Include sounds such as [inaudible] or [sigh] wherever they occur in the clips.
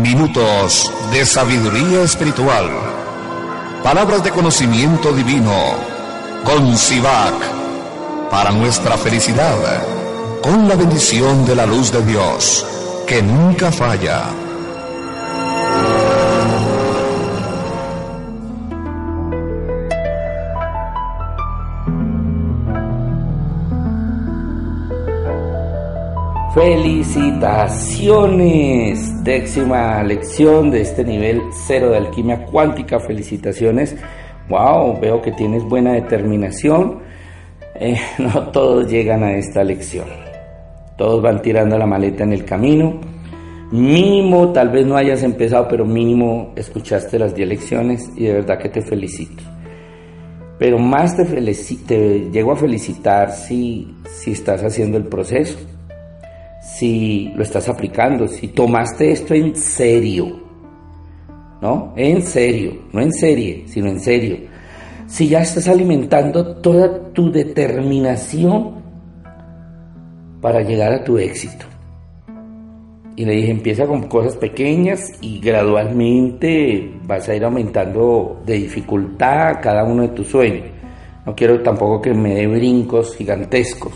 Minutos de sabiduría espiritual. Palabras de conocimiento divino. Con Sivac. Para nuestra felicidad. Con la bendición de la luz de Dios. Que nunca falla. Felicitaciones, décima lección de este nivel cero de alquimia cuántica. Felicitaciones. Wow, veo que tienes buena determinación. Eh, [laughs] no todos llegan a esta lección. Todos van tirando la maleta en el camino. Mínimo, tal vez no hayas empezado, pero mínimo escuchaste las 10 lecciones y de verdad que te felicito. Pero más te, te llego a felicitar si, si estás haciendo el proceso si lo estás aplicando, si tomaste esto en serio, ¿no? En serio, no en serie, sino en serio. Si ya estás alimentando toda tu determinación para llegar a tu éxito. Y le dije, empieza con cosas pequeñas y gradualmente vas a ir aumentando de dificultad cada uno de tus sueños. No quiero tampoco que me dé brincos gigantescos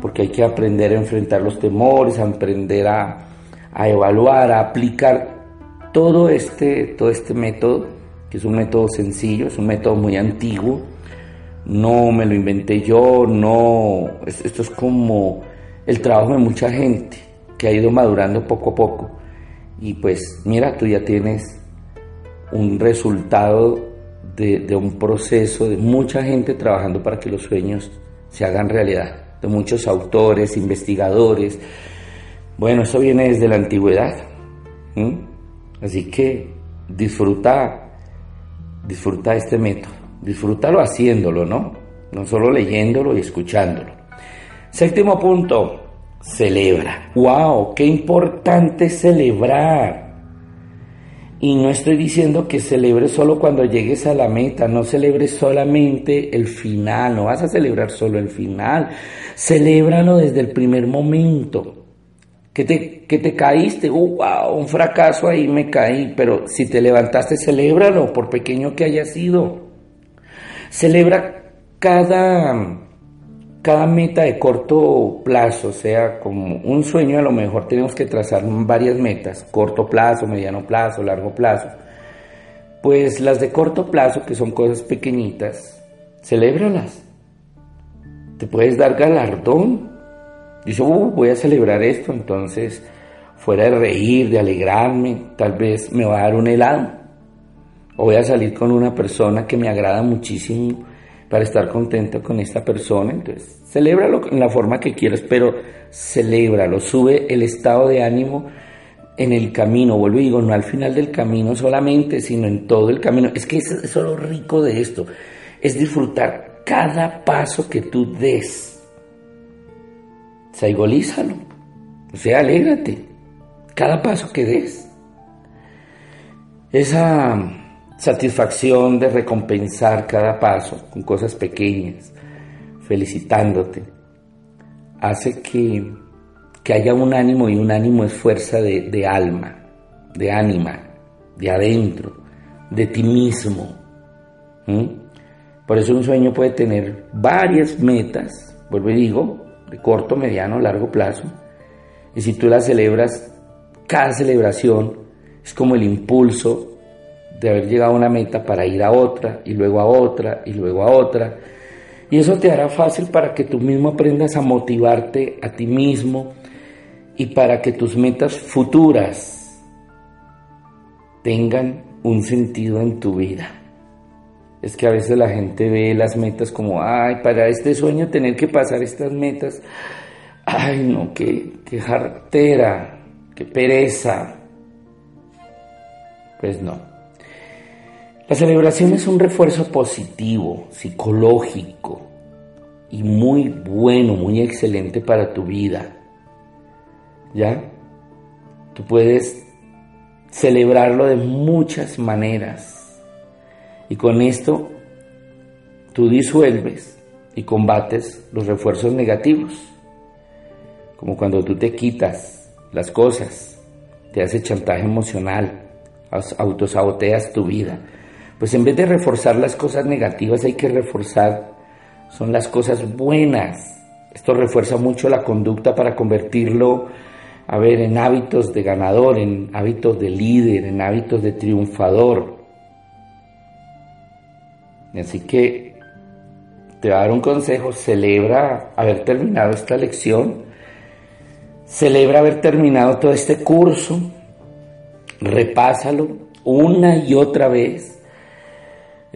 porque hay que aprender a enfrentar los temores, a aprender a, evaluar, a aplicar todo este, todo este método, que es un método sencillo, es un método muy antiguo, no me lo inventé yo, no, esto es como el trabajo de mucha gente que ha ido madurando poco a poco. Y pues mira, tú ya tienes un resultado de un proceso de mucha gente trabajando para que los sueños se hagan realidad de muchos autores, investigadores. Bueno, eso viene desde la antigüedad. Así que disfruta, disfruta este método, disfrútalo haciéndolo, ¿no? No solo leyéndolo y escuchándolo. Séptimo punto, celebra. ¡Wow! ¡Qué importante celebrar! Y no estoy diciendo que celebres solo cuando llegues a la meta, no celebres solamente el final, no vas a celebrar solo el final, celébralo desde el primer momento. Que te, te caíste, uh, wow, un fracaso ahí me caí, pero si te levantaste, celébralo, por pequeño que haya sido. Celebra cada cada meta de corto plazo, sea como un sueño, a lo mejor tenemos que trazar varias metas, corto plazo, mediano plazo, largo plazo. Pues las de corto plazo, que son cosas pequeñitas, celébralas. Te puedes dar galardón. Dice, uh, voy a celebrar esto, entonces, fuera de reír, de alegrarme, tal vez me va a dar un helado. O voy a salir con una persona que me agrada muchísimo para estar contento con esta persona. Entonces, celébralo en la forma que quieras, pero celébralo, sube el estado de ánimo en el camino. Vuelvo y digo, no al final del camino solamente, sino en todo el camino. Es que eso es lo rico de esto, es disfrutar cada paso que tú des. Saigolízalo, o sea, alégrate, cada paso que des. Esa satisfacción de recompensar cada paso con cosas pequeñas, felicitándote, hace que, que haya un ánimo y un ánimo es fuerza de, alma, de ánima, de adentro, de ti mismo. Por eso un sueño puede tener varias metas, vuelvo y digo, de corto, mediano, largo plazo. Y si tú las celebras, cada celebración es como el impulso de haber llegado a una meta para ir a otra y luego a otra y luego a otra. Y eso te hará fácil para que tú mismo aprendas a motivarte a ti mismo y para que tus metas futuras tengan un sentido en tu vida. es que a veces la gente ve las metas como, ay, para este sueño tener que pasar estas metas, ay, no, qué, qué jartera, qué pereza. Pues no. La celebración es un refuerzo positivo, psicológico y muy bueno, muy excelente para tu vida. ¿Ya? Tú puedes celebrarlo de muchas maneras. Y con esto tú disuelves y combates los refuerzos negativos. Como cuando tú te quitas las cosas, te hace chantaje emocional, autosaboteas tu vida. Pues en vez de reforzar las cosas negativas hay que reforzar son las cosas buenas. Esto refuerza mucho la conducta para convertirlo, a ver, en hábitos de ganador, en hábitos de líder, en hábitos de triunfador. Así que te voy a dar un consejo, celebra haber terminado esta lección, celebra haber terminado todo este curso, repásalo una y otra vez.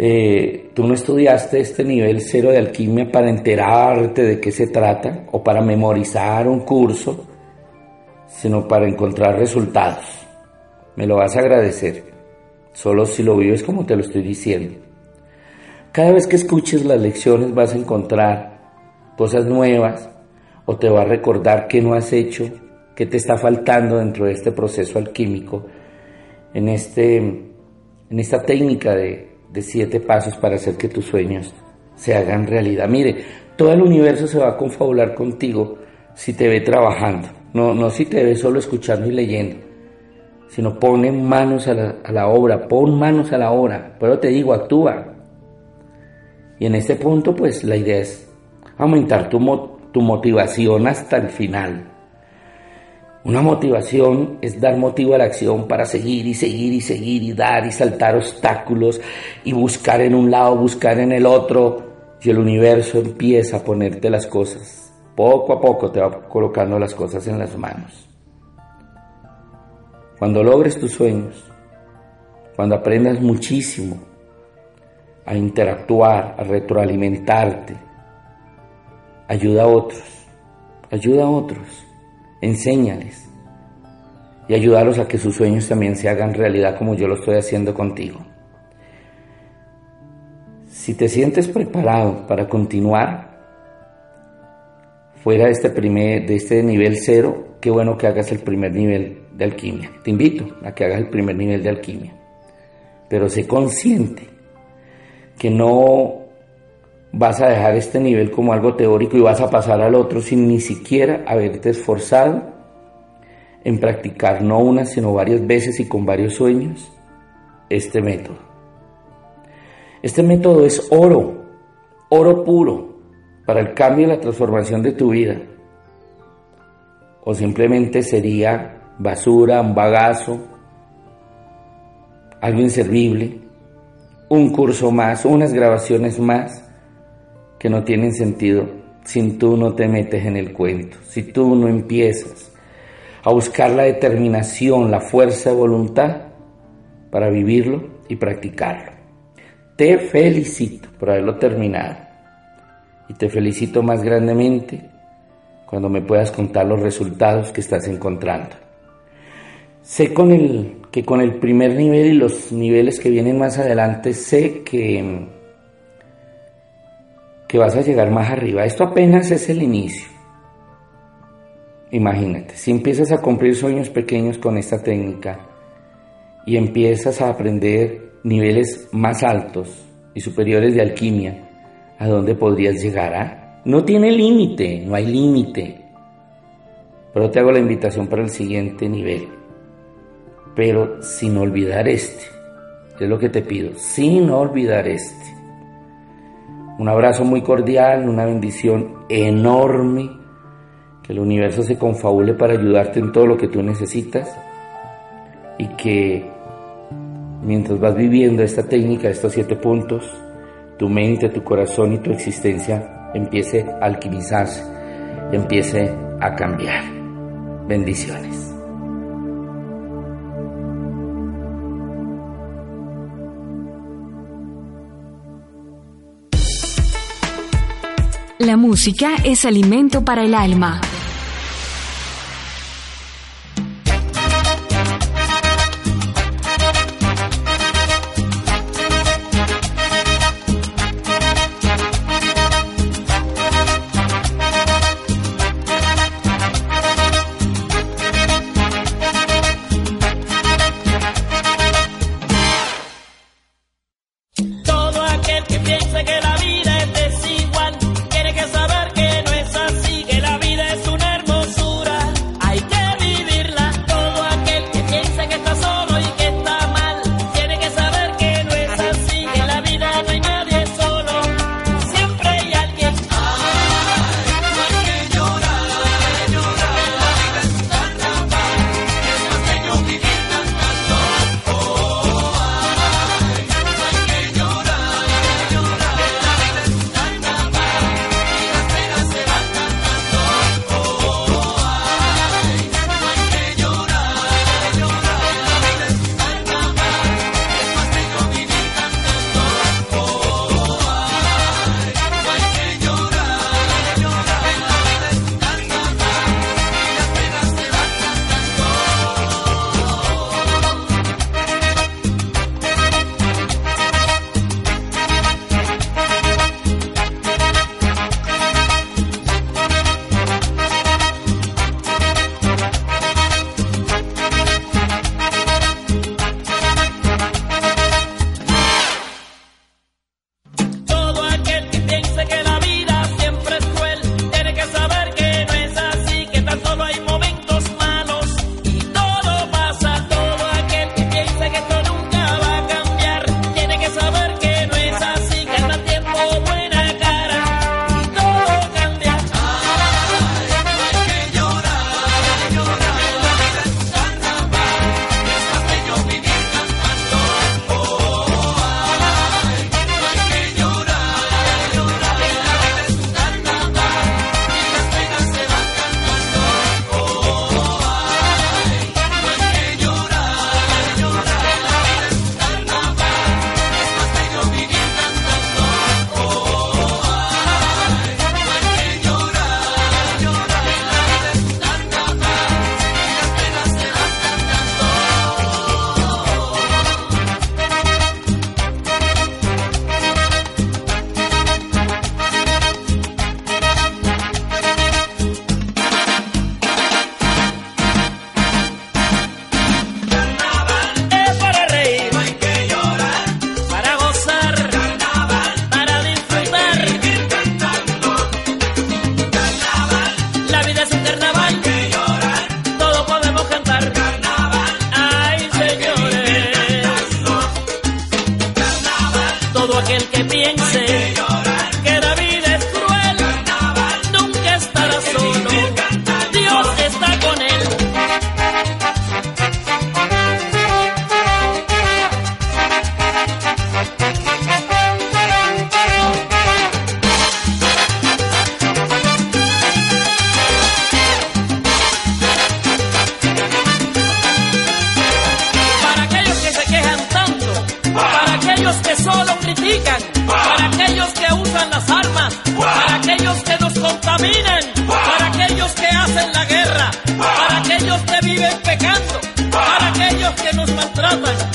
Eh, tú no estudiaste este nivel cero de alquimia para enterarte de qué se trata o para memorizar un curso, sino para encontrar resultados. Me lo vas a agradecer, solo si lo vives como te lo estoy diciendo. Cada vez que escuches las lecciones vas a encontrar cosas nuevas o te va a recordar qué no has hecho, qué te está faltando dentro de este proceso alquímico, en, este, en esta técnica de, de siete pasos para hacer que tus sueños se hagan realidad. Mire, todo el universo se va a confabular contigo si te ve trabajando, no, no si te ve solo escuchando y leyendo, sino pone manos a la, a la obra, pon manos a la obra, pero te digo, actúa, y en este punto, pues la idea es aumentar tu, tu motivación hasta el final. Una motivación es dar motivo a la acción para seguir y seguir y seguir y dar y saltar obstáculos y buscar en un lado, buscar en el otro. Y el universo empieza a ponerte las cosas. Poco a poco te va colocando las cosas en las manos. Cuando logres tus sueños, cuando aprendas muchísimo, a interactuar, a retroalimentarte. Ayuda a otros, ayuda a otros, enséñales y ayúdalos a que sus sueños también se hagan realidad como yo lo estoy haciendo contigo. Si te sientes preparado para continuar fuera de este, primer, de este nivel cero, qué bueno que hagas el primer nivel de alquimia. Te invito a que hagas el primer nivel de alquimia. Pero sé consciente que no vas a dejar este nivel como algo teórico y vas a pasar al otro sin ni siquiera haberte esforzado en practicar no una, sino varias veces y con varios sueños este método. Este método es oro, oro puro para el cambio y la transformación de tu vida. O simplemente sería basura, un bagazo, algo inservible un curso más, unas grabaciones más que no tienen sentido si tú no te metes en el cuento, si tú no empiezas a buscar la determinación, la fuerza de voluntad para vivirlo y practicarlo. Te felicito por haberlo terminado y te felicito más grandemente cuando me puedas contar los resultados que estás encontrando. Sé con el que con el primer nivel y los niveles que vienen más adelante sé que, que vas a llegar más arriba. Esto apenas es el inicio. Imagínate, si empiezas a cumplir sueños pequeños con esta técnica y empiezas a aprender niveles más altos y superiores de alquimia, ¿a dónde podrías llegar? Ah? No tiene límite, no hay límite. Pero te hago la invitación para el siguiente nivel pero sin olvidar este. Es lo que te pido, sin olvidar este. Un abrazo muy cordial, una bendición enorme, que el universo se confabule para ayudarte en todo lo que tú necesitas y que mientras vas viviendo esta técnica, estos siete puntos, tu mente, tu corazón y tu existencia empiece a alquimizarse, empiece a cambiar. Bendiciones. La música es alimento para el alma. viven pecando, para aquellos que nos maltratan